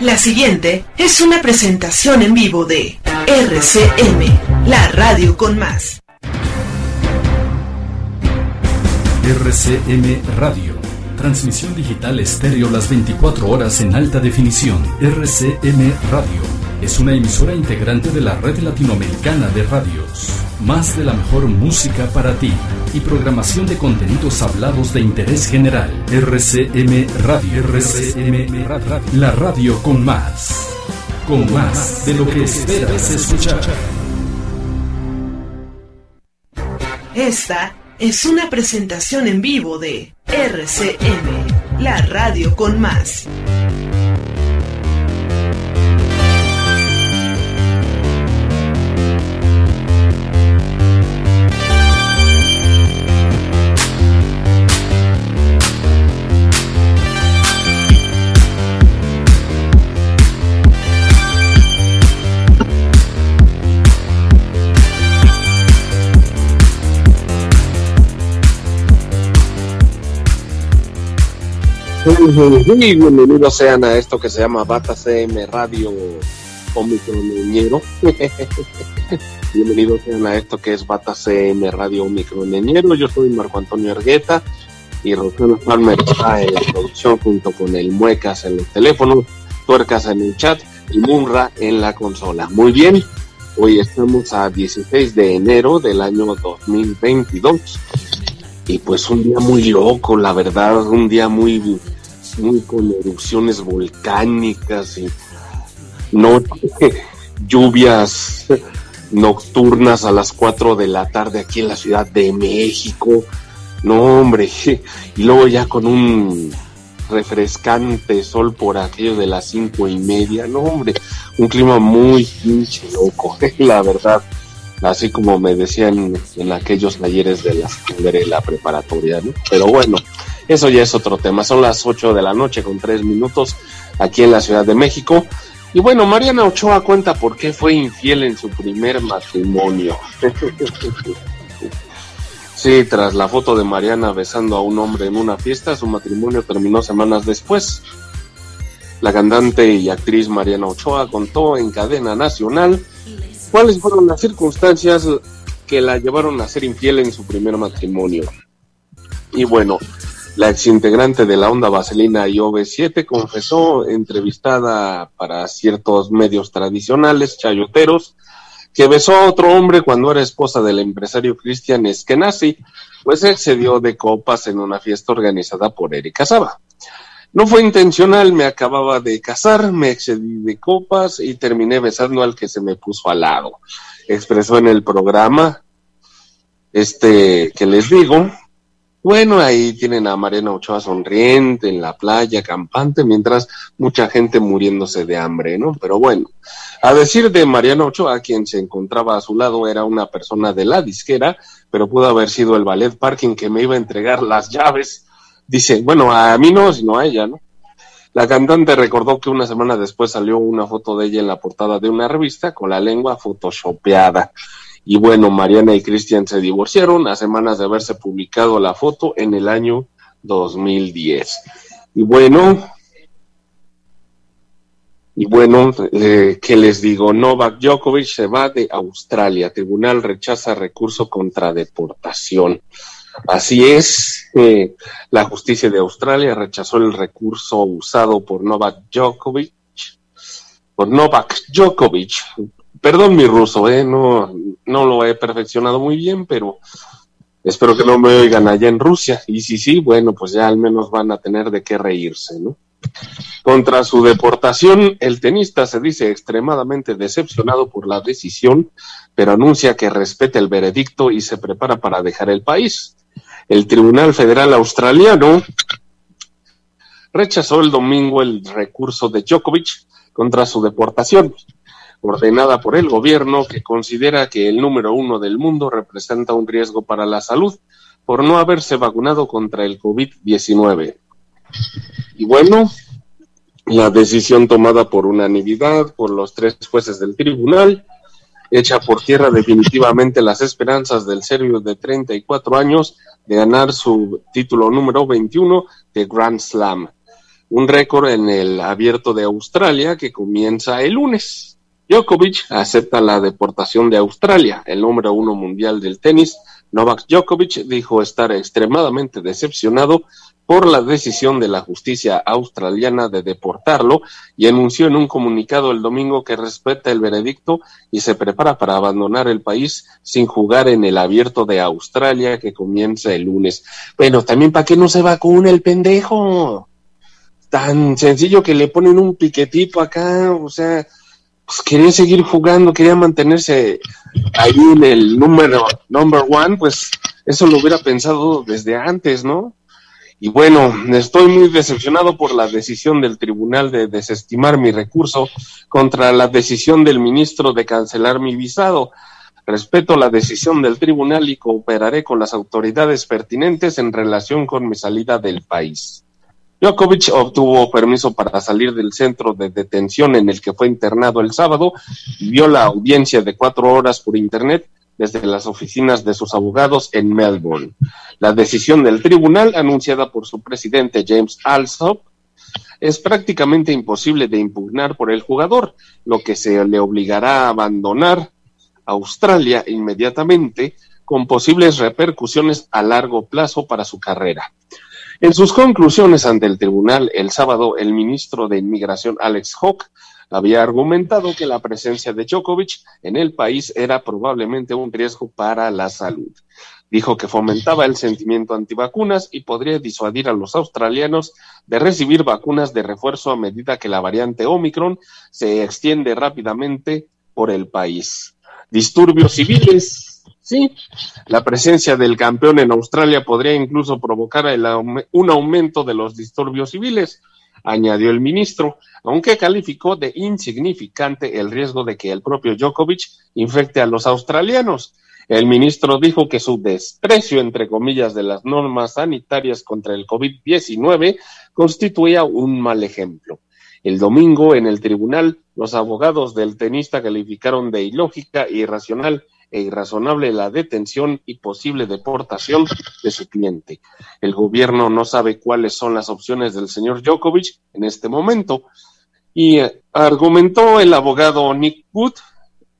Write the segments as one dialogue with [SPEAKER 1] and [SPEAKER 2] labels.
[SPEAKER 1] La siguiente es una presentación en vivo de RCM, la radio con más.
[SPEAKER 2] RCM Radio. Transmisión digital estéreo las 24 horas en alta definición. RCM Radio es una emisora integrante de la red latinoamericana de radios. Más de la mejor música para ti y programación de contenidos hablados de interés general. RCM Radio. RCM Radio. La radio con más. Con más de lo que esperas escuchar.
[SPEAKER 1] Esta es una presentación en vivo de RCM, la radio con más.
[SPEAKER 3] Muy bienvenidos sean a esto que se llama Bata CM Radio Omicroneñero. bienvenidos sean a esto que es Bata CM Radio Omicroneñero. Yo soy Marco Antonio Ergueta y Rosana Palmer está en producción junto con el Muecas en los teléfonos, Tuercas en el chat y Munra en la consola. Muy bien, hoy estamos a 16 de enero del año 2022 y pues un día muy loco, la verdad, un día muy muy con erupciones volcánicas y no lluvias nocturnas a las 4 de la tarde aquí en la Ciudad de México. No, hombre, y luego ya con un refrescante sol por aquello de las cinco y media, no, hombre, un clima muy pinche loco, la verdad, así como me decían en aquellos talleres de la la preparatoria, ¿no? Pero bueno, eso ya es otro tema. Son las 8 de la noche con 3 minutos aquí en la Ciudad de México. Y bueno, Mariana Ochoa cuenta por qué fue infiel en su primer matrimonio. sí, tras la foto de Mariana besando a un hombre en una fiesta, su matrimonio terminó semanas después. La cantante y actriz Mariana Ochoa contó en cadena nacional cuáles fueron las circunstancias que la llevaron a ser infiel en su primer matrimonio. Y bueno, la exintegrante de la onda vaselina IOV7 confesó, entrevistada para ciertos medios tradicionales chayoteros, que besó a otro hombre cuando era esposa del empresario Cristian Eskenazi, pues excedió de copas en una fiesta organizada por Erika Saba. No fue intencional, me acababa de casar, me excedí de copas y terminé besando al que se me puso al lado. Expresó en el programa este que les digo, bueno, ahí tienen a Mariana Ochoa sonriente en la playa, campante, mientras mucha gente muriéndose de hambre, ¿no? Pero bueno, a decir de Mariana Ochoa, quien se encontraba a su lado era una persona de la disquera, pero pudo haber sido el ballet parking que me iba a entregar las llaves. Dice, bueno, a mí no, sino a ella, ¿no? La cantante recordó que una semana después salió una foto de ella en la portada de una revista con la lengua photoshopeada. Y bueno, Mariana y Cristian se divorciaron a semanas de haberse publicado la foto en el año 2010. Y bueno, y bueno, eh, ¿qué les digo? Novak Djokovic se va de Australia. Tribunal rechaza recurso contra deportación. Así es, eh, la justicia de Australia rechazó el recurso usado por Novak Djokovic, por Novak Djokovic Perdón mi ruso, ¿eh? no, no lo he perfeccionado muy bien, pero espero que no me oigan allá en Rusia. Y si sí, bueno, pues ya al menos van a tener de qué reírse, ¿no? Contra su deportación, el tenista se dice extremadamente decepcionado por la decisión, pero anuncia que respeta el veredicto y se prepara para dejar el país. El Tribunal Federal Australiano rechazó el domingo el recurso de Djokovic contra su deportación ordenada por el gobierno que considera que el número uno del mundo representa un riesgo para la salud por no haberse vacunado contra el COVID-19. Y bueno, la decisión tomada por unanimidad por los tres jueces del tribunal echa por tierra definitivamente las esperanzas del serbio de 34 años de ganar su título número 21 de Grand Slam. un récord en el abierto de Australia que comienza el lunes. Djokovic acepta la deportación de Australia. El número uno mundial del tenis, Novak Djokovic, dijo estar extremadamente decepcionado por la decisión de la justicia australiana de deportarlo y anunció en un comunicado el domingo que respeta el veredicto y se prepara para abandonar el país sin jugar en el abierto de Australia que comienza el lunes. Bueno, también para que no se vacune el pendejo. Tan sencillo que le ponen un piquetito acá, o sea, pues quería seguir jugando, quería mantenerse ahí en el número number one, pues eso lo hubiera pensado desde antes, ¿no? Y bueno, estoy muy decepcionado por la decisión del tribunal de desestimar mi recurso contra la decisión del ministro de cancelar mi visado. Respeto la decisión del tribunal y cooperaré con las autoridades pertinentes en relación con mi salida del país. Djokovic obtuvo permiso para salir del centro de detención en el que fue internado el sábado vio la audiencia de cuatro horas por Internet desde las oficinas de sus abogados en Melbourne. La decisión del tribunal, anunciada por su presidente James Alsop, es prácticamente imposible de impugnar por el jugador, lo que se le obligará a abandonar Australia inmediatamente, con posibles repercusiones a largo plazo para su carrera. En sus conclusiones ante el tribunal el sábado, el ministro de Inmigración Alex Hawke había argumentado que la presencia de Djokovic en el país era probablemente un riesgo para la salud. Dijo que fomentaba el sentimiento antivacunas y podría disuadir a los australianos de recibir vacunas de refuerzo a medida que la variante Omicron se extiende rápidamente por el país. Disturbios civiles Sí, la presencia del campeón en Australia podría incluso provocar un aumento de los disturbios civiles, añadió el ministro, aunque calificó de insignificante el riesgo de que el propio Djokovic infecte a los australianos. El ministro dijo que su desprecio, entre comillas, de las normas sanitarias contra el COVID-19 constituía un mal ejemplo. El domingo, en el tribunal, los abogados del tenista calificaron de ilógica e irracional e irrazonable la detención y posible deportación de su cliente. El gobierno no sabe cuáles son las opciones del señor Djokovic en este momento y eh, argumentó el abogado Nick Wood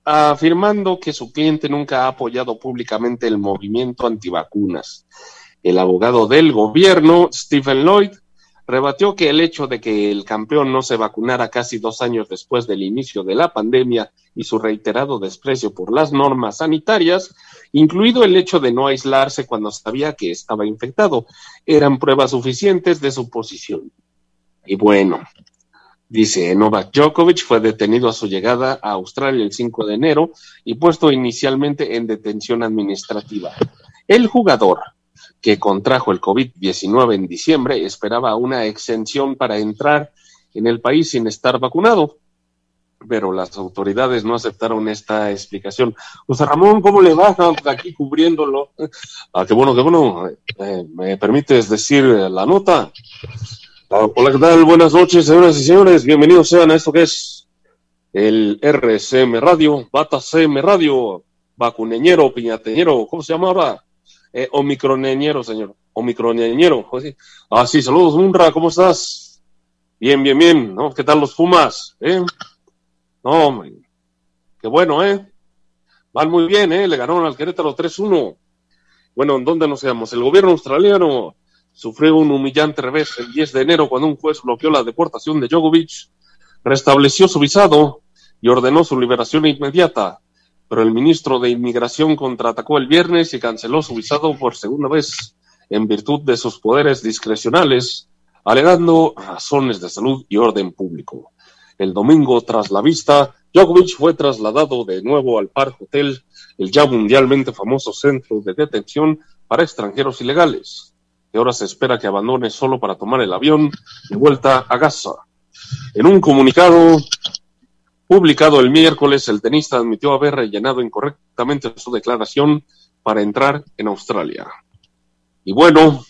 [SPEAKER 3] afirmando que su cliente nunca ha apoyado públicamente el movimiento antivacunas. El abogado del gobierno, Stephen Lloyd, rebatió que el hecho de que el campeón no se vacunara casi dos años después del inicio de la pandemia y su reiterado desprecio por las normas sanitarias, incluido el hecho de no aislarse cuando sabía que estaba infectado, eran pruebas suficientes de su posición. Y bueno, dice Novak Djokovic fue detenido a su llegada a Australia el 5 de enero y puesto inicialmente en detención administrativa. El jugador, que contrajo el COVID-19 en diciembre, esperaba una exención para entrar en el país sin estar vacunado, pero las autoridades no aceptaron esta explicación. José Ramón, ¿cómo le va aquí cubriéndolo? Ah, qué bueno, qué bueno. Eh, ¿Me permites decir la nota? Ah, hola, ¿qué tal? Buenas noches, señoras y señores. Bienvenidos sean a esto que es el RCM Radio, Bata CM Radio, vacuneñero, piñateñero, ¿cómo se llama ahora? Eh, omicroneñero, señor. Omicroneñero. Ah, sí, saludos, Munra, ¿cómo estás? Bien, bien, bien, ¿no? ¿Qué tal los Pumas? ¿Eh? No, qué bueno, ¿eh? Van muy bien, ¿eh? Le ganaron al Querétaro 3-1. Bueno, ¿en dónde nos quedamos? El gobierno australiano sufrió un humillante revés el 10 de enero cuando un juez bloqueó la deportación de Djokovic, restableció su visado y ordenó su liberación inmediata pero el ministro de Inmigración contraatacó el viernes y canceló su visado por segunda vez en virtud de sus poderes discrecionales, alegando razones de salud y orden público. El domingo, tras la vista, Djokovic fue trasladado de nuevo al Park Hotel, el ya mundialmente famoso centro de detención para extranjeros ilegales, que ahora se espera que abandone solo para tomar el avión de vuelta a Gaza. En un comunicado, Publicado el miércoles, el tenista admitió haber rellenado incorrectamente su declaración para entrar en Australia. Y bueno,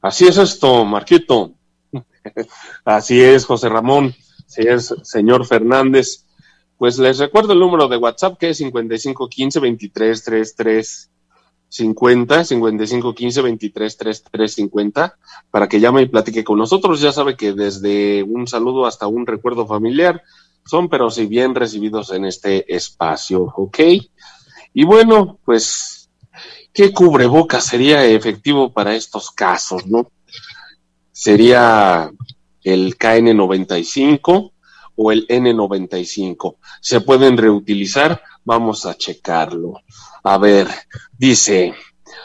[SPEAKER 3] así es esto, Marquito. así es, José Ramón. Así es, señor Fernández. Pues les recuerdo el número de WhatsApp que es 5515 2333 50 55 15 23 33 50 para que llame y platique con nosotros. Ya sabe que desde un saludo hasta un recuerdo familiar son, pero si bien recibidos en este espacio, ¿ok? Y bueno, pues, ¿qué cubreboca sería efectivo para estos casos, no? Sería el KN95 o el N95. ¿Se pueden reutilizar? Vamos a checarlo. A ver, dice,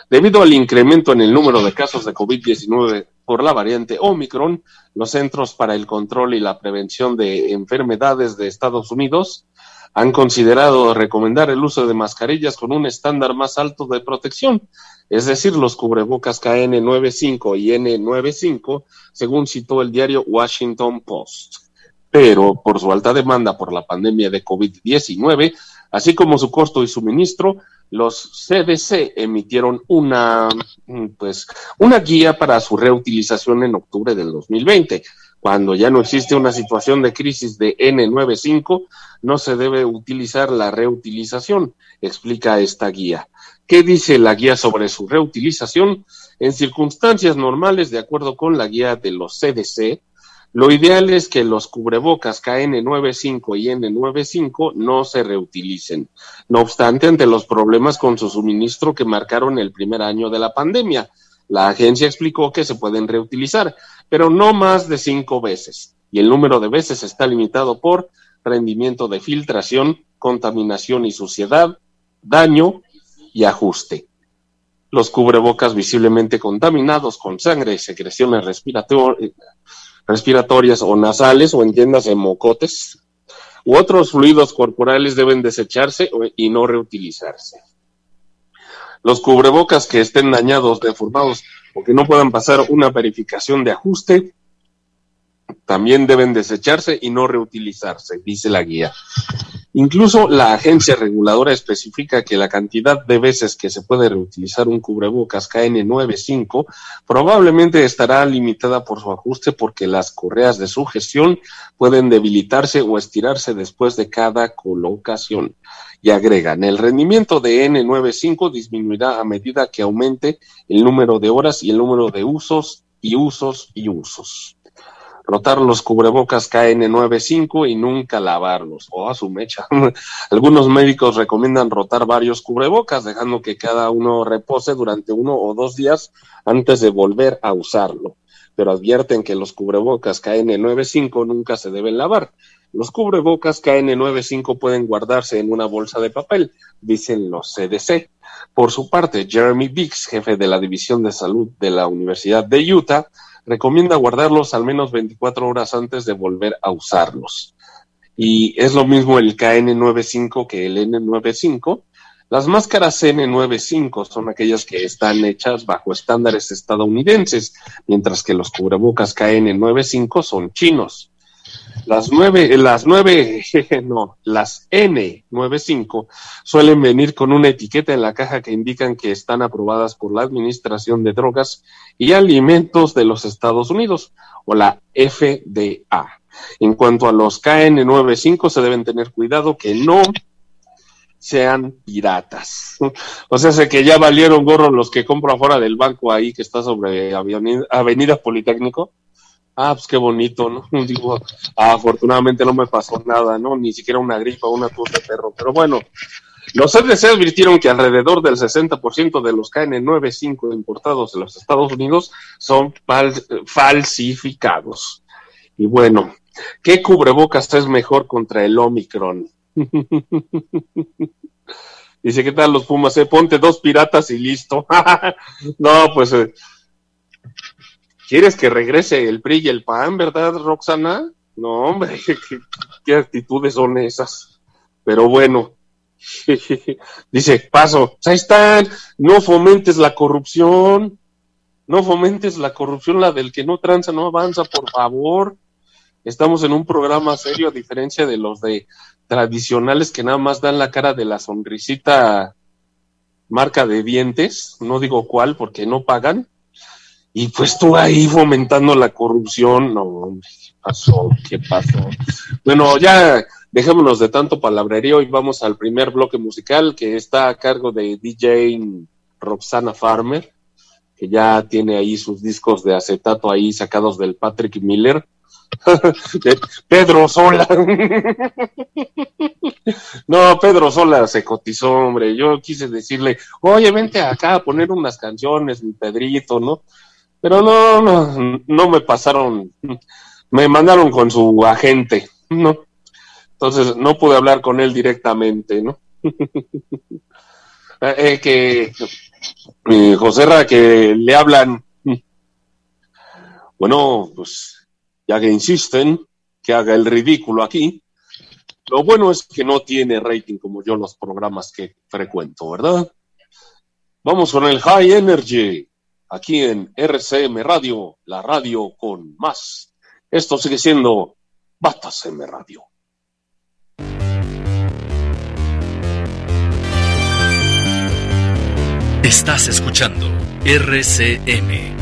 [SPEAKER 3] debido al incremento en el número de casos de COVID-19 por la variante Omicron, los Centros para el Control y la Prevención de Enfermedades de Estados Unidos han considerado recomendar el uso de mascarillas con un estándar más alto de protección, es decir, los cubrebocas KN95 y N95, según citó el diario Washington Post. Pero por su alta demanda por la pandemia de COVID-19, así como su costo y suministro, los CDC emitieron una, mm, pues, una guía para su reutilización en octubre del 2020. Cuando ya no existe una situación de crisis de N95, no se debe utilizar la reutilización, explica esta guía. ¿Qué dice la guía sobre su reutilización? En circunstancias normales, de acuerdo con la guía de los CDC, lo ideal es que los cubrebocas KN95 y N95 no se reutilicen. No obstante, ante los problemas con su suministro que marcaron el primer año de la pandemia, la agencia explicó que se pueden reutilizar, pero no más de cinco veces. Y el número de veces está limitado por rendimiento de filtración, contaminación y suciedad, daño y ajuste. Los cubrebocas visiblemente contaminados con sangre y secreciones respiratorias o nasales o en mocotes u otros fluidos corporales deben desecharse y no reutilizarse. Los cubrebocas que estén dañados, deformados o que no puedan pasar una verificación de ajuste también deben desecharse y no reutilizarse, dice la guía. Incluso la agencia reguladora especifica que la cantidad de veces que se puede reutilizar un cubrebocas KN95 probablemente estará limitada por su ajuste porque las correas de sugestión pueden debilitarse o estirarse después de cada colocación. Y agregan, el rendimiento de N95 disminuirá a medida que aumente el número de horas y el número de usos y usos y usos rotar los cubrebocas KN95 y nunca lavarlos. O a su mecha. Algunos médicos recomiendan rotar varios cubrebocas, dejando que cada uno repose durante uno o dos días antes de volver a usarlo. Pero advierten que los cubrebocas KN95 nunca se deben lavar. Los cubrebocas KN95 pueden guardarse en una bolsa de papel, dicen los CDC. Por su parte, Jeremy Bix, jefe de la División de Salud de la Universidad de Utah, recomienda guardarlos al menos 24 horas antes de volver a usarlos. Y es lo mismo el KN95 que el N95. Las máscaras N95 son aquellas que están hechas bajo estándares estadounidenses, mientras que los cubrebocas KN95 son chinos. Las nueve, las nueve, no, las N95 suelen venir con una etiqueta en la caja que indican que están aprobadas por la Administración de Drogas y Alimentos de los Estados Unidos, o la FDA. En cuanto a los KN95, se deben tener cuidado que no sean piratas. O sea, sé que ya valieron gorro los que compro afuera del banco ahí que está sobre Avenida Politécnico ah, pues qué bonito, ¿no? Digo, afortunadamente no me pasó nada, ¿no? Ni siquiera una gripa una tos de perro. Pero bueno, los CDC advirtieron que alrededor del 60% de los KN95 importados de los Estados Unidos son falsificados. Y bueno, ¿qué cubrebocas es mejor contra el Omicron? Dice, ¿qué tal los Pumas? Eh? Ponte dos piratas y listo. no, pues eh, ¿Quieres que regrese el PRI y el PAN, verdad, Roxana? No, hombre, ¿qué, actitudes son esas? Pero bueno, dice, paso, ahí están, no fomentes la corrupción, no fomentes la corrupción, la del que no tranza, no avanza, por favor. Estamos en un programa serio, a diferencia de los de tradicionales que nada más dan la cara de la sonrisita marca de dientes, no digo cuál porque no pagan, y pues tú ahí fomentando la corrupción, no, ¿qué pasó? ¿Qué pasó? Bueno, ya dejémonos de tanto palabrerío y vamos al primer bloque musical que está a cargo de DJ Roxana Farmer, que ya tiene ahí sus discos de acetato ahí sacados del Patrick Miller. Pedro Sola. no, Pedro Sola se cotizó, hombre. Yo quise decirle, oye, vente acá a poner unas canciones, mi Pedrito, ¿no? Pero no, no, no me pasaron, me mandaron con su agente, ¿no? Entonces no pude hablar con él directamente, ¿no? Eh, eh, que eh, José Ra, que le hablan. Bueno, pues ya que insisten que haga el ridículo aquí, lo bueno es que no tiene rating como yo los programas que frecuento, ¿verdad? Vamos con el High Energy, aquí en RCM Radio, la radio con más. Esto sigue siendo Batas M Radio.
[SPEAKER 2] Estás escuchando RCM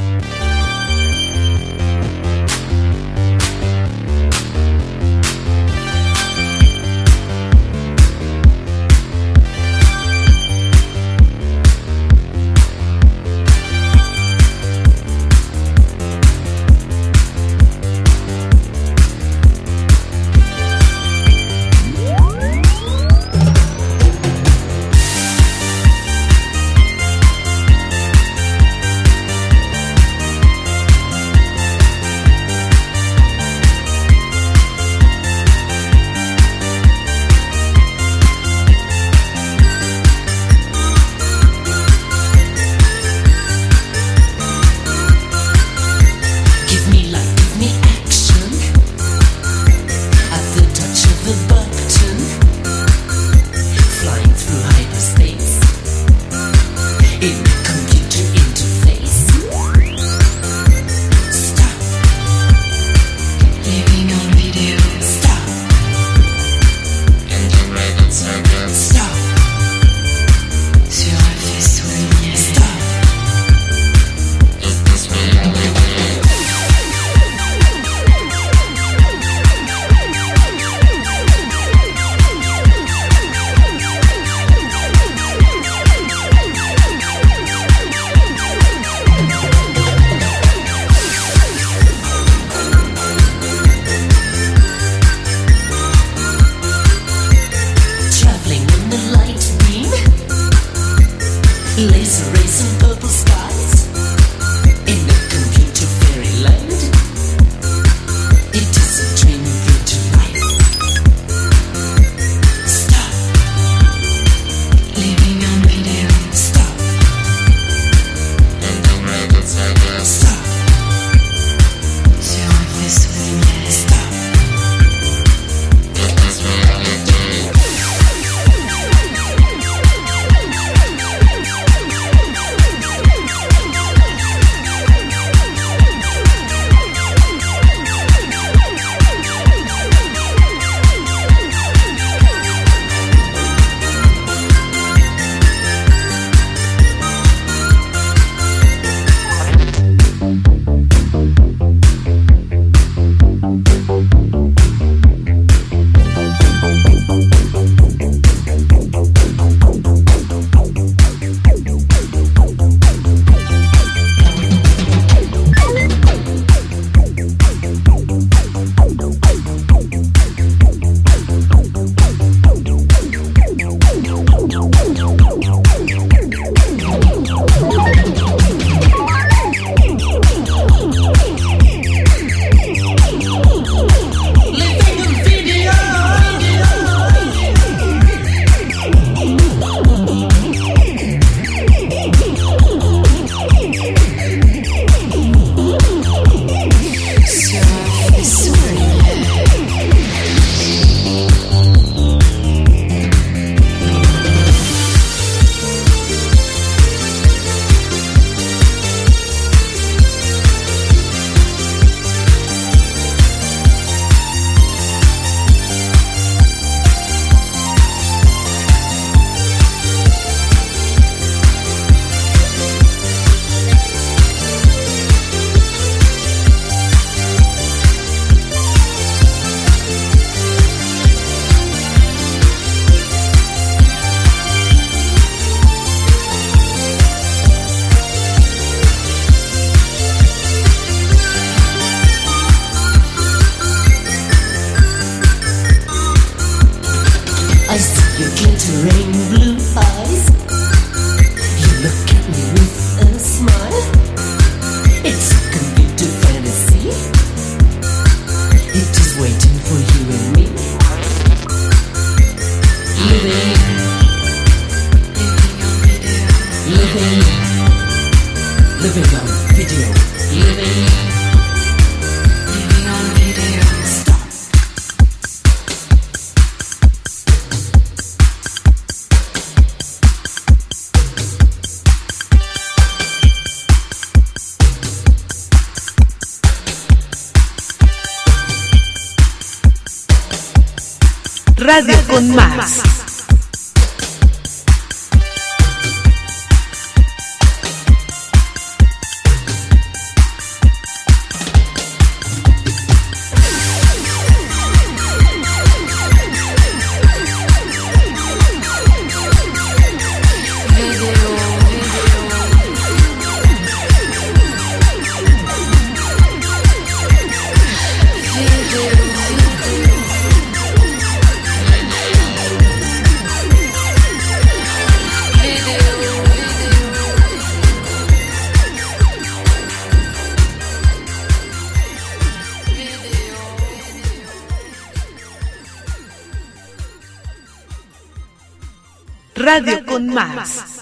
[SPEAKER 1] Radio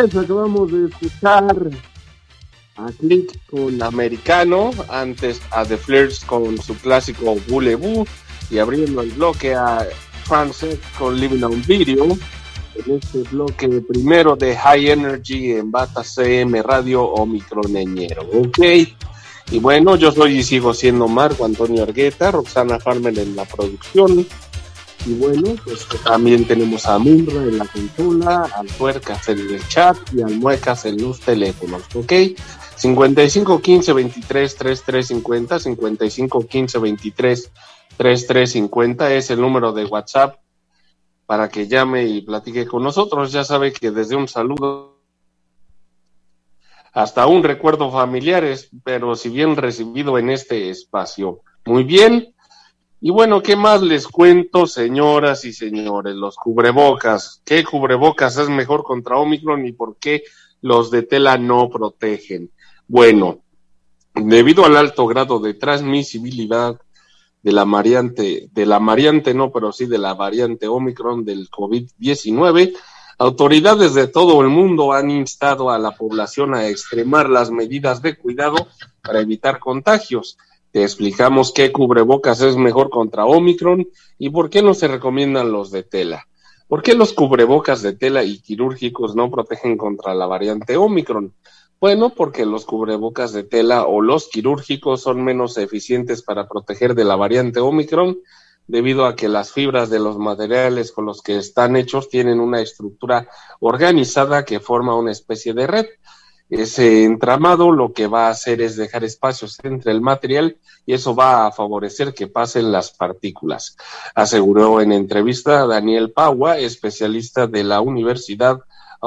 [SPEAKER 3] acabamos de escuchar a Click con Americano, antes a The Flirts con su clásico Boulevou y abriendo el bloque a Frances con Living on Video. En este bloque primero de High Energy en Bata CM Radio o Microneñero, ¿ok? Y bueno, yo soy y siendo Marco Antonio Argueta, Roxana Farmer en la producción, y bueno, pues también tenemos a Munra en la consola, al Tuercas en el chat y al Muecas en los teléfonos, ¿ok? 55 15 23 33 50, 55 15 23 33 50 es el número de WhatsApp para que llame y platique con nosotros. Ya sabe que desde un saludo hasta un recuerdo familiares, pero si bien recibido en este espacio. Muy bien. Y bueno, ¿qué más les cuento, señoras y señores? Los cubrebocas. ¿Qué cubrebocas es mejor contra Omicron y por qué los de tela no protegen? Bueno, debido al alto grado de transmisibilidad de la variante, de la variante no, pero sí de la variante Omicron del COVID-19, autoridades de todo el mundo han instado a la población a extremar las medidas de cuidado para evitar contagios. Te explicamos qué cubrebocas es mejor contra Omicron y por qué no se recomiendan los de tela. ¿Por qué los cubrebocas de tela y quirúrgicos no protegen contra la variante Omicron? Bueno, porque los cubrebocas de tela o los quirúrgicos son menos eficientes para proteger de la variante Omicron debido a que las fibras de los materiales con los que están hechos tienen una estructura organizada que forma una especie de red. Ese entramado lo que va a hacer es dejar espacios entre el material y eso va a favorecer que pasen las partículas, aseguró en entrevista Daniel Pagua, especialista de la Universidad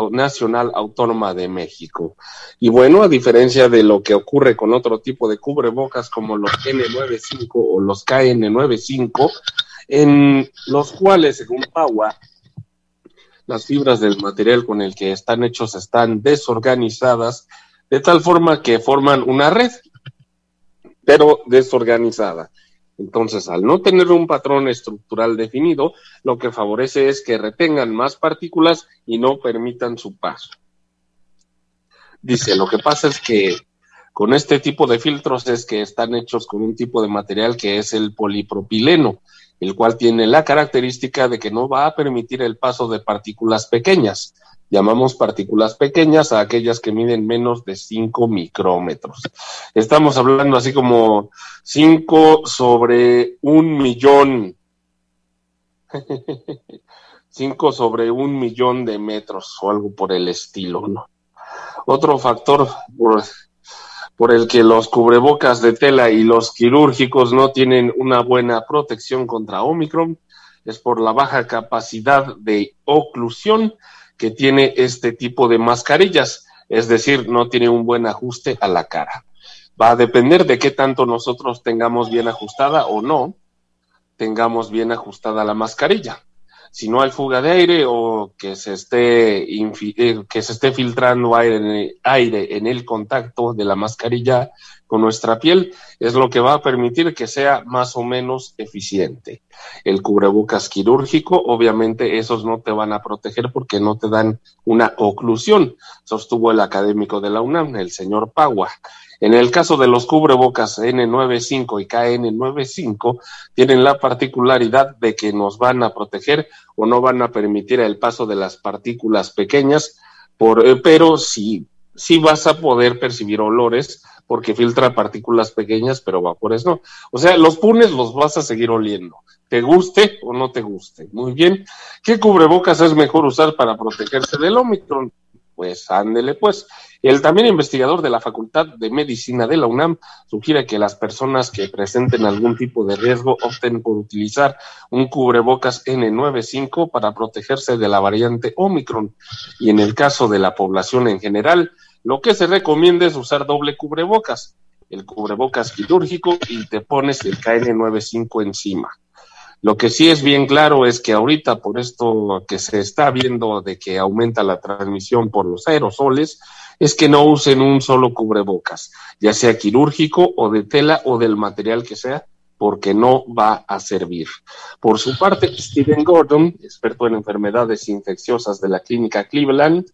[SPEAKER 3] Nacional Autónoma de México. Y bueno, a diferencia de lo que ocurre con otro tipo de cubrebocas como los N95 o los KN95, en los cuales, según Paua, las fibras del material con el que están hechos están desorganizadas de tal forma que forman una red, pero desorganizada. Entonces, al no tener un patrón estructural definido, lo que favorece es que retengan más partículas y no permitan su paso. Dice, lo que pasa es que con este tipo de filtros es que están hechos con un tipo de material que es el polipropileno, el cual tiene la característica de que no va a permitir el paso de partículas pequeñas. Llamamos partículas pequeñas a aquellas que miden menos de 5 micrómetros. Estamos hablando así como 5 sobre un millón. 5 sobre un millón de metros o algo por el estilo, ¿no? Otro factor por, por el que los cubrebocas de tela y los quirúrgicos no tienen una buena protección contra Omicron es por la baja capacidad de oclusión que tiene este tipo de mascarillas, es decir, no tiene un buen ajuste a la cara. Va a depender de qué tanto nosotros tengamos bien ajustada o no tengamos bien ajustada la mascarilla. Si no hay fuga de aire o que se esté, eh, que se esté filtrando aire en, el, aire en el contacto de la mascarilla con nuestra piel, es lo que va a permitir que sea más o menos eficiente. El cubrebocas quirúrgico, obviamente esos no te van a proteger porque no te dan una oclusión, sostuvo el académico de la UNAM, el señor Pagua. En el caso de los cubrebocas N95 y KN95, tienen la particularidad de que nos van a proteger o no van a permitir el paso de las partículas pequeñas, eh, pero sí, sí vas a poder percibir olores porque filtra partículas pequeñas, pero vapores no. O sea, los punes los vas a seguir oliendo, te guste o no te guste. Muy bien. ¿Qué cubrebocas es mejor usar para protegerse del Omicron? Pues ándele, pues. El también investigador de la Facultad de Medicina de la UNAM sugiere que las personas que presenten algún tipo de riesgo opten por utilizar un cubrebocas N95 para protegerse de la variante Omicron. Y en el caso de la población en general, lo que se recomienda es usar doble cubrebocas, el cubrebocas quirúrgico y te pones el KN95 encima. Lo que sí es bien claro es que ahorita por esto que se está viendo de que aumenta la transmisión por los aerosoles, es que no usen un solo cubrebocas, ya sea quirúrgico o de tela o del material que sea, porque no va a servir. Por su parte, Stephen Gordon, experto en enfermedades infecciosas de la clínica Cleveland,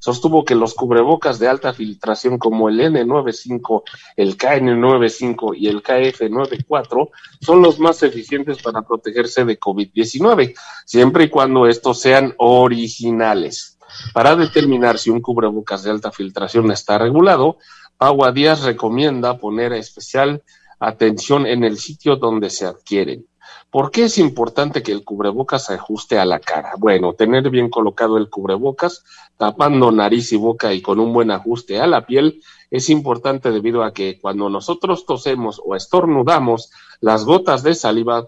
[SPEAKER 3] sostuvo que los cubrebocas de alta filtración como el N95, el KN95 y el KF94 son los más eficientes para protegerse de COVID-19, siempre y cuando estos sean originales. Para determinar si un cubrebocas de alta filtración está regulado, Agua Díaz recomienda poner especial atención en el sitio donde se adquieren. ¿Por qué es importante que el cubrebocas se ajuste a la cara? Bueno, tener bien colocado el cubrebocas, tapando nariz y boca y con un buen ajuste a la piel, es importante debido a que cuando nosotros tosemos o estornudamos, las gotas de saliva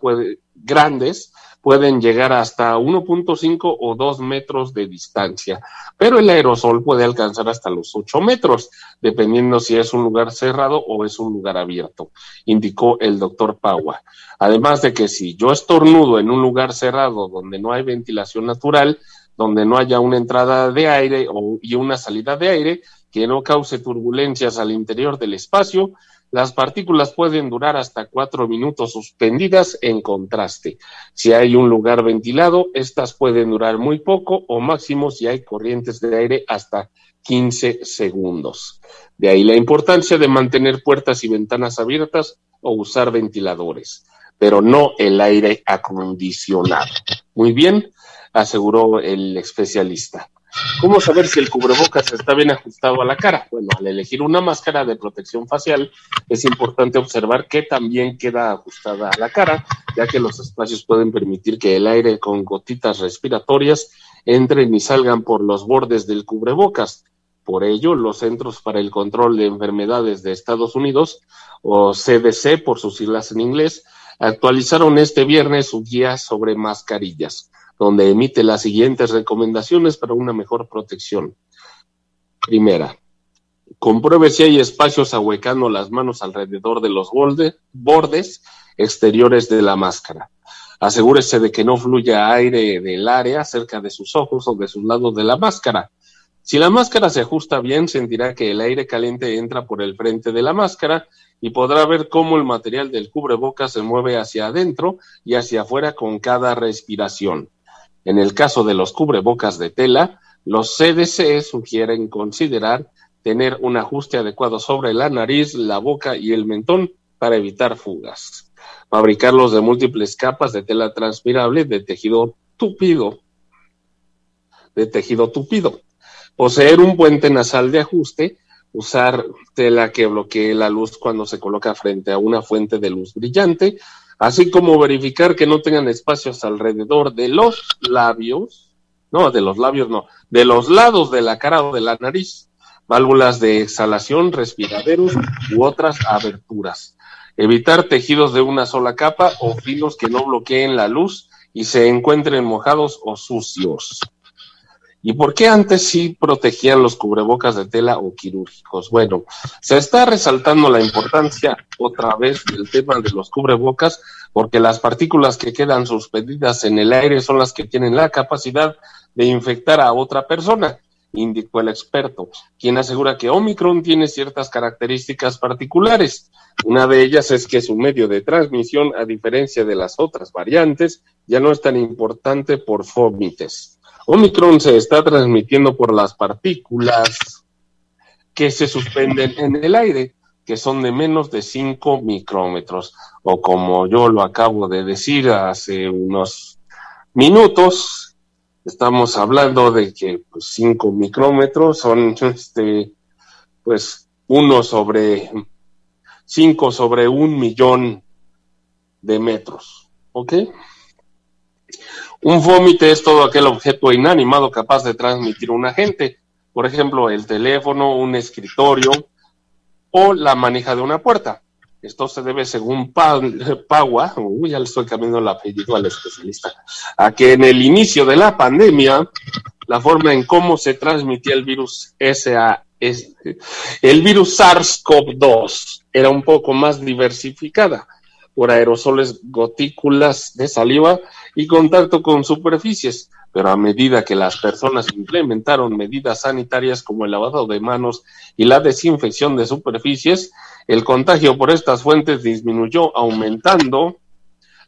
[SPEAKER 3] grandes pueden llegar hasta 1.5 o 2 metros de distancia, pero el aerosol puede alcanzar hasta los 8 metros, dependiendo si es un lugar cerrado o es un lugar abierto, indicó el doctor Paua. Además de que si yo estornudo en un lugar cerrado donde no hay ventilación natural, donde no haya una entrada de aire o, y una salida de aire que no cause turbulencias al interior del espacio, las partículas pueden durar hasta cuatro minutos suspendidas en contraste. Si hay un lugar ventilado, estas pueden durar muy poco o máximo si hay corrientes de aire hasta 15 segundos. De ahí la importancia de mantener puertas y ventanas abiertas o usar ventiladores, pero no el aire acondicionado. Muy bien, aseguró el especialista. ¿Cómo saber si el cubrebocas está bien ajustado a la cara? Bueno, al elegir una máscara de protección facial es importante observar que también queda ajustada a la cara, ya que los espacios pueden permitir que el aire con gotitas respiratorias entren y salgan por los bordes del cubrebocas. Por ello, los Centros para el Control de Enfermedades de Estados Unidos, o CDC por sus siglas en inglés, actualizaron este viernes su guía sobre mascarillas donde emite las siguientes recomendaciones para una mejor protección. Primera, compruebe si hay espacios ahuecando las manos alrededor de los bordes exteriores de la máscara. Asegúrese de que no fluya aire del área cerca de sus ojos o de sus lados de la máscara. Si la máscara se ajusta bien, sentirá que el aire caliente entra por el frente de la máscara y podrá ver cómo el material del cubrebocas se mueve hacia adentro y hacia afuera con cada respiración. En el caso de los cubrebocas de tela, los CDC sugieren considerar tener un ajuste adecuado sobre la nariz, la boca y el mentón para evitar fugas. Fabricarlos de múltiples capas de tela transpirable de tejido tupido. De tejido tupido. Poseer un puente nasal de ajuste. Usar tela que bloquee la luz cuando se coloca frente a una fuente de luz brillante así como verificar que no tengan espacios alrededor de los labios, no, de los labios no, de los lados de la cara o de la nariz, válvulas de exhalación, respiraderos u otras aberturas. Evitar tejidos de una sola capa o filos que no bloqueen la luz y se encuentren mojados o sucios. ¿Y por qué antes sí protegían los cubrebocas de tela o quirúrgicos? Bueno, se está resaltando la importancia otra vez del tema de los cubrebocas porque las partículas que quedan suspendidas en el aire son las que tienen la capacidad de infectar a otra persona, indicó el experto, quien asegura que Omicron tiene ciertas características particulares. Una de ellas es que su medio de transmisión, a diferencia de las otras variantes, ya no es tan importante por fómites. Omicron se está transmitiendo por las partículas que se suspenden en el aire, que son de menos de 5 micrómetros, o como yo lo acabo de decir hace unos minutos, estamos hablando de que 5 pues, micrómetros son este, pues uno sobre 5 sobre un millón de metros, ¿ok? Un fómite es todo aquel objeto inanimado capaz de transmitir un agente, por ejemplo, el teléfono, un escritorio o la manija de una puerta. Esto se debe, según Pagua, uy, ya le estoy cambiando el apellido al especialista, a que en el inicio de la pandemia, la forma en cómo se transmitía el virus SA, el virus SARS-CoV-2 era un poco más diversificada por aerosoles, gotículas de saliva y contacto con superficies, pero a medida que las personas implementaron medidas sanitarias como el lavado de manos y la desinfección de superficies, el contagio por estas fuentes disminuyó, aumentando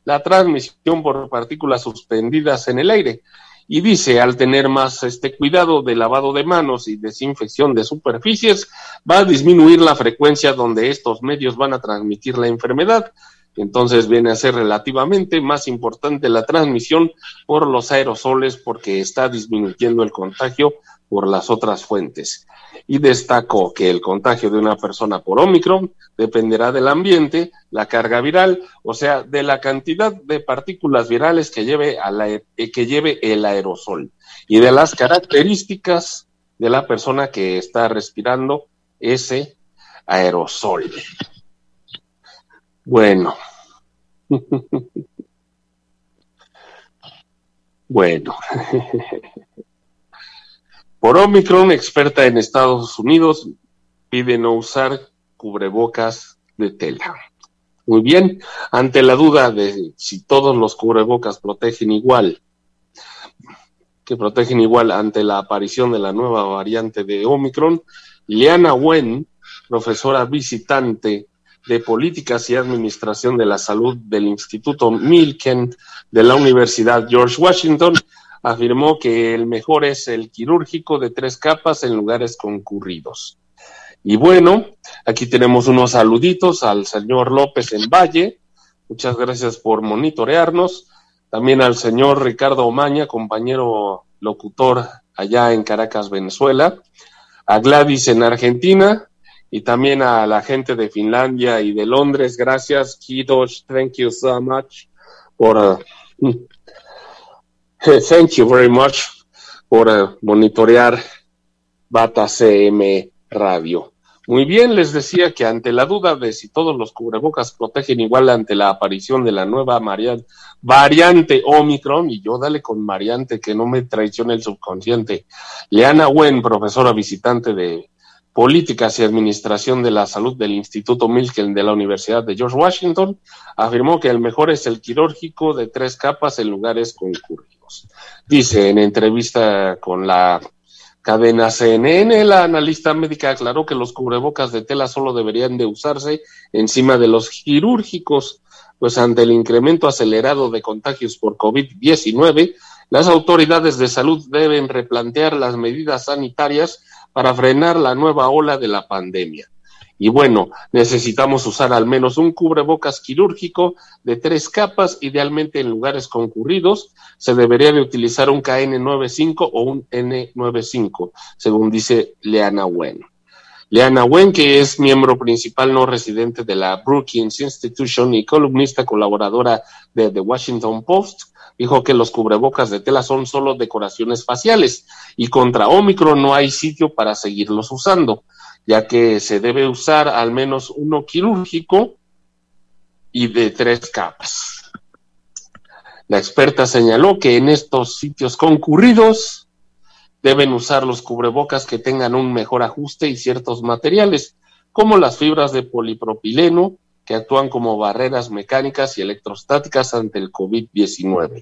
[SPEAKER 3] la transmisión por partículas suspendidas en el aire. Y dice, al tener más este cuidado de lavado de manos y desinfección de superficies, va a disminuir la frecuencia donde estos medios van a transmitir la enfermedad, entonces viene a ser relativamente más importante la transmisión por los aerosoles porque está disminuyendo el contagio por las otras fuentes. Y destaco que el contagio de una persona por Omicron dependerá del ambiente, la carga viral, o sea, de la cantidad de partículas virales que lleve, eh, que lleve el aerosol y de las características de la persona que está respirando ese aerosol. Bueno. Bueno. Por Omicron, experta en Estados Unidos, pide no usar cubrebocas de tela. Muy bien, ante la duda de si todos los cubrebocas protegen igual, que protegen igual ante la aparición de la nueva variante de Omicron, Liana Wen, profesora visitante de Políticas y Administración de la Salud del Instituto Milken de la Universidad George Washington, afirmó que el mejor es el quirúrgico de tres capas en lugares concurridos. Y bueno, aquí tenemos unos saluditos al señor López en Valle. Muchas gracias por monitorearnos. También al señor Ricardo Omaña, compañero locutor allá en Caracas, Venezuela. A Gladys en Argentina. Y también a la gente de Finlandia y de Londres. Gracias, Kidos. Thank you so much por uh, Thank you very much por uh, monitorear Bata CM Radio. Muy bien, les decía que ante la duda de si todos los cubrebocas protegen igual ante la aparición de la nueva variante Omicron, y yo dale con variante que no me traicione el subconsciente, Leana Wen, profesora visitante de Políticas y Administración de la Salud del Instituto Milken de la Universidad de George Washington, afirmó que el mejor es el quirúrgico de tres capas en lugares concurridos. Dice en entrevista con la cadena CNN, la analista médica aclaró que los cubrebocas de tela solo deberían de usarse encima de los quirúrgicos, pues ante el incremento acelerado de contagios por COVID-19, las autoridades de salud deben replantear las medidas sanitarias para frenar la nueva ola de la pandemia. Y bueno, necesitamos usar al menos un cubrebocas quirúrgico de tres capas, idealmente en lugares concurridos. Se debería de utilizar un KN95 o un N95, según dice Leana Wen. Leana Wen, que es miembro principal no residente de la Brookings Institution y columnista colaboradora de The Washington Post, dijo que los cubrebocas de tela son solo decoraciones faciales y contra Omicron no hay sitio para seguirlos usando, ya que se debe usar al menos uno quirúrgico y de tres capas. La experta señaló que en estos sitios concurridos deben usar los cubrebocas que tengan un mejor ajuste y ciertos materiales, como las fibras de polipropileno, que actúan como barreras mecánicas y electrostáticas ante el COVID-19.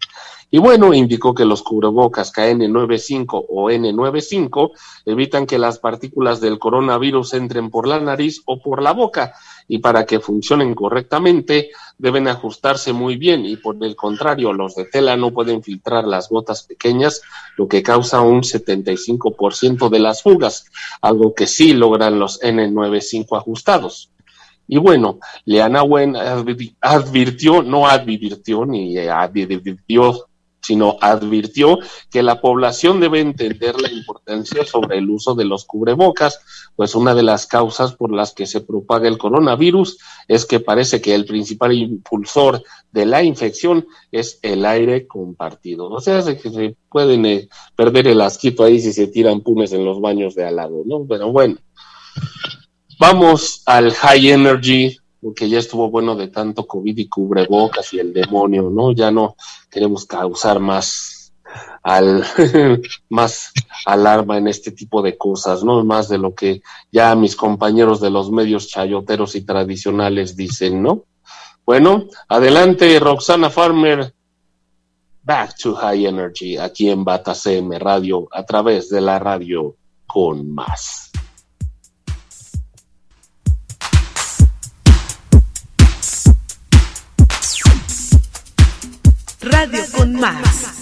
[SPEAKER 3] Y bueno, indicó que los cubrebocas KN95 o N95 evitan que las partículas del coronavirus entren por la nariz o por la boca y para que funcionen correctamente deben ajustarse muy bien y por el contrario los de tela no pueden filtrar las gotas pequeñas, lo que causa un 75% de las fugas, algo que sí logran los N95 ajustados. Y bueno, Leana Wen advirtió, no advirtió ni advirtió, sino advirtió que la población debe entender la importancia sobre el uso de los cubrebocas, pues una de las causas por las que se propaga el coronavirus es que parece que el principal impulsor de la infección es el aire compartido. O sea, que se pueden eh, perder el asquito ahí si se tiran punes en los baños de al lado, ¿no? Pero bueno. Vamos al high energy, porque ya estuvo bueno de tanto COVID y cubrebocas y el demonio, ¿no? Ya no queremos causar más al más alarma en este tipo de cosas, ¿no? Más de lo que ya mis compañeros de los medios chayoteros y tradicionales dicen, ¿no? Bueno, adelante Roxana Farmer, Back to High Energy, aquí en Bata CM Radio, a través de la radio con más.
[SPEAKER 1] Radio con más.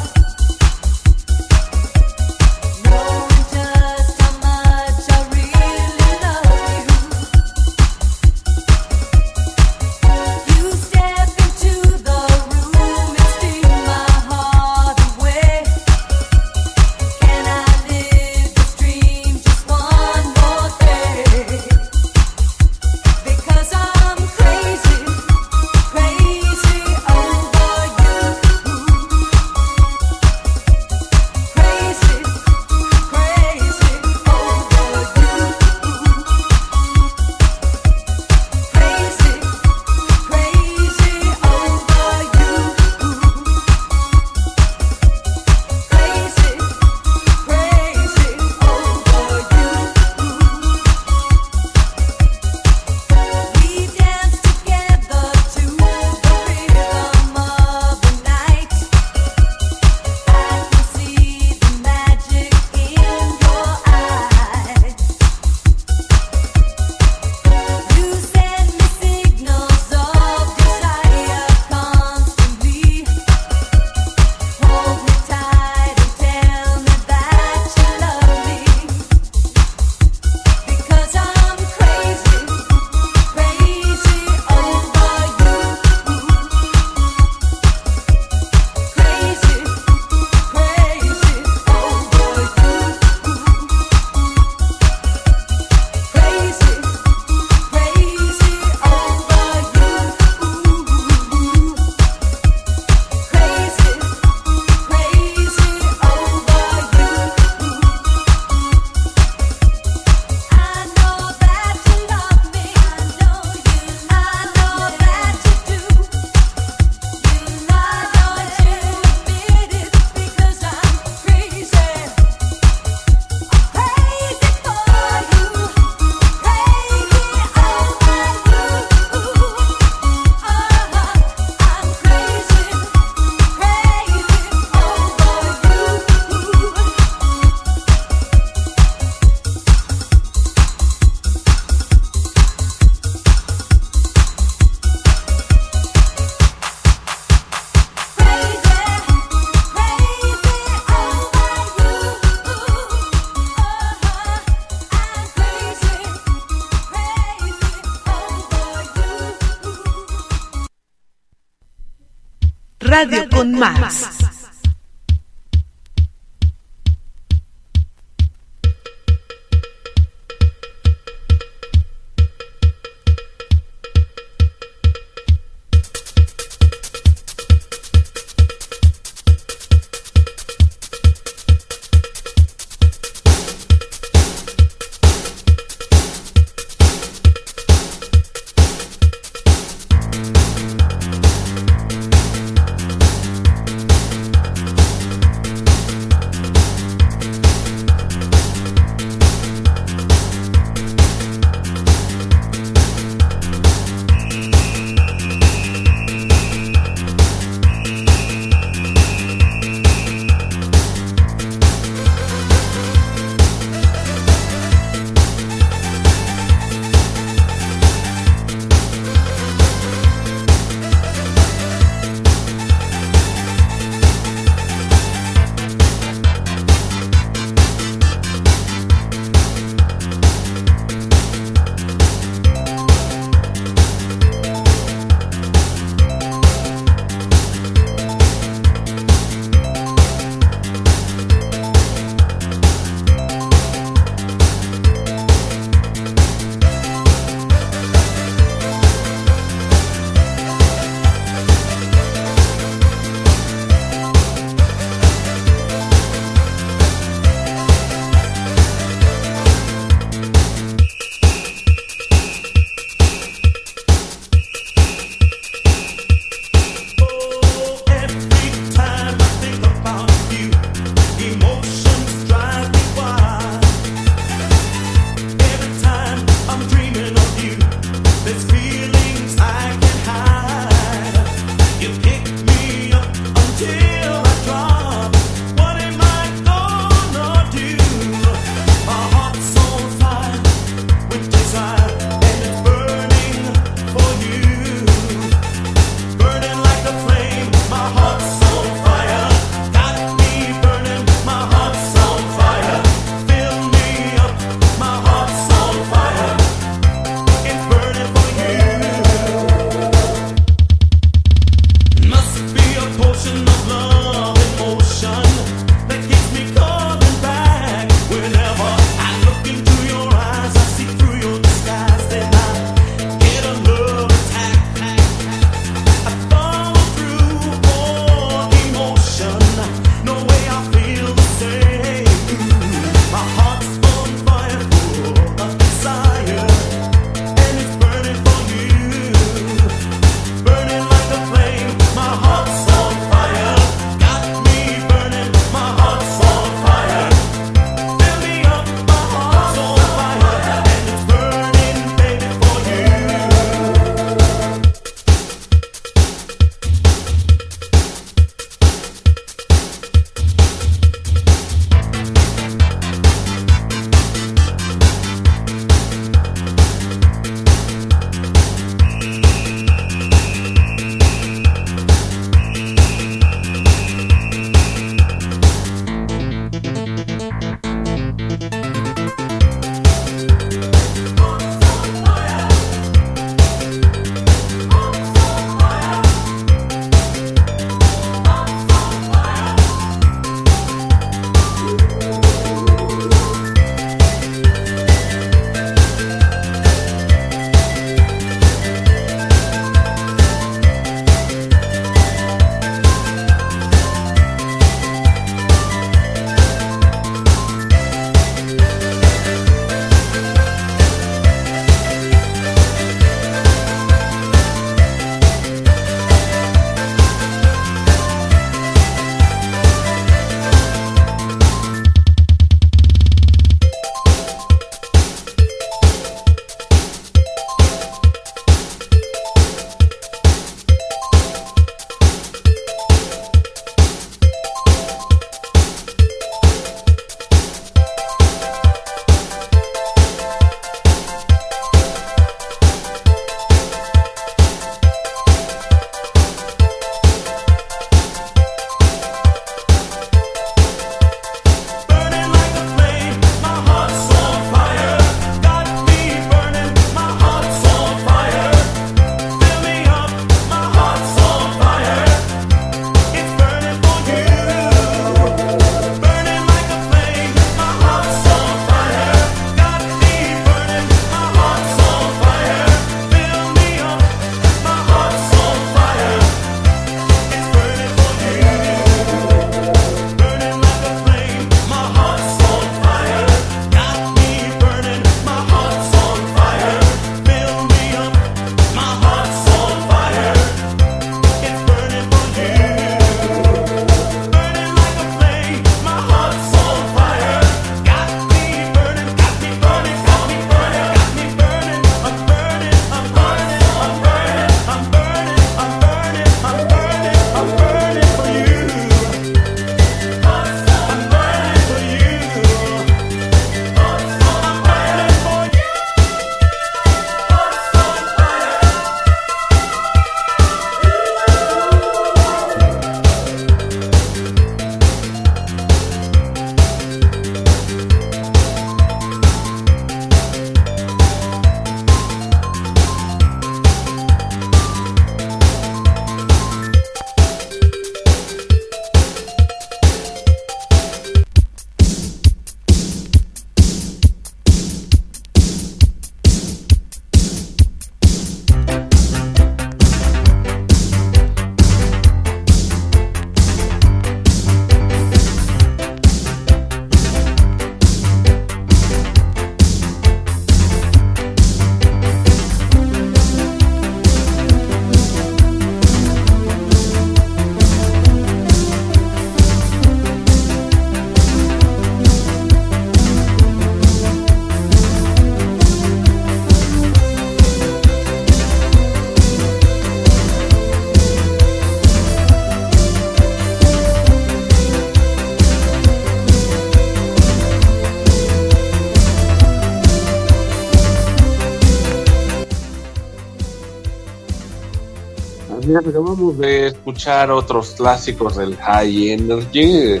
[SPEAKER 3] Acabamos de escuchar otros clásicos del High Energy.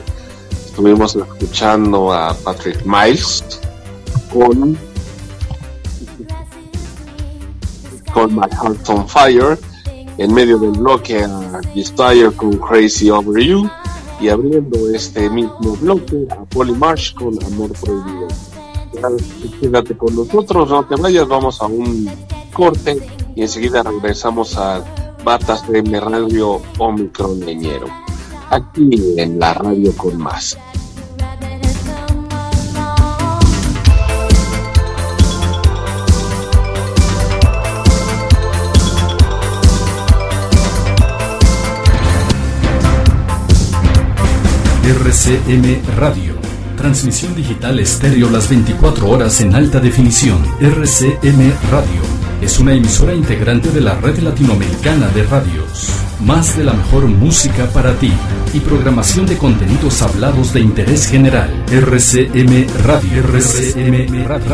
[SPEAKER 3] Estuvimos escuchando a Patrick Miles con con My Heart on Fire, en medio del bloque a Desire con Crazy Over You y abriendo este mismo bloque a Polly Marsh con Amor Prohibido. Quédate con nosotros, no te vayas, vamos a un corte y enseguida regresamos a Batas de M Radio Omicron Leñero, aquí en la radio con más.
[SPEAKER 2] RCM Radio. Transmisión digital estéreo las 24 horas en alta definición. RCM Radio. Es una emisora integrante de la red latinoamericana de radios. Más de la mejor música para ti y programación de contenidos hablados de interés general. RCM Radio. RCM Radio.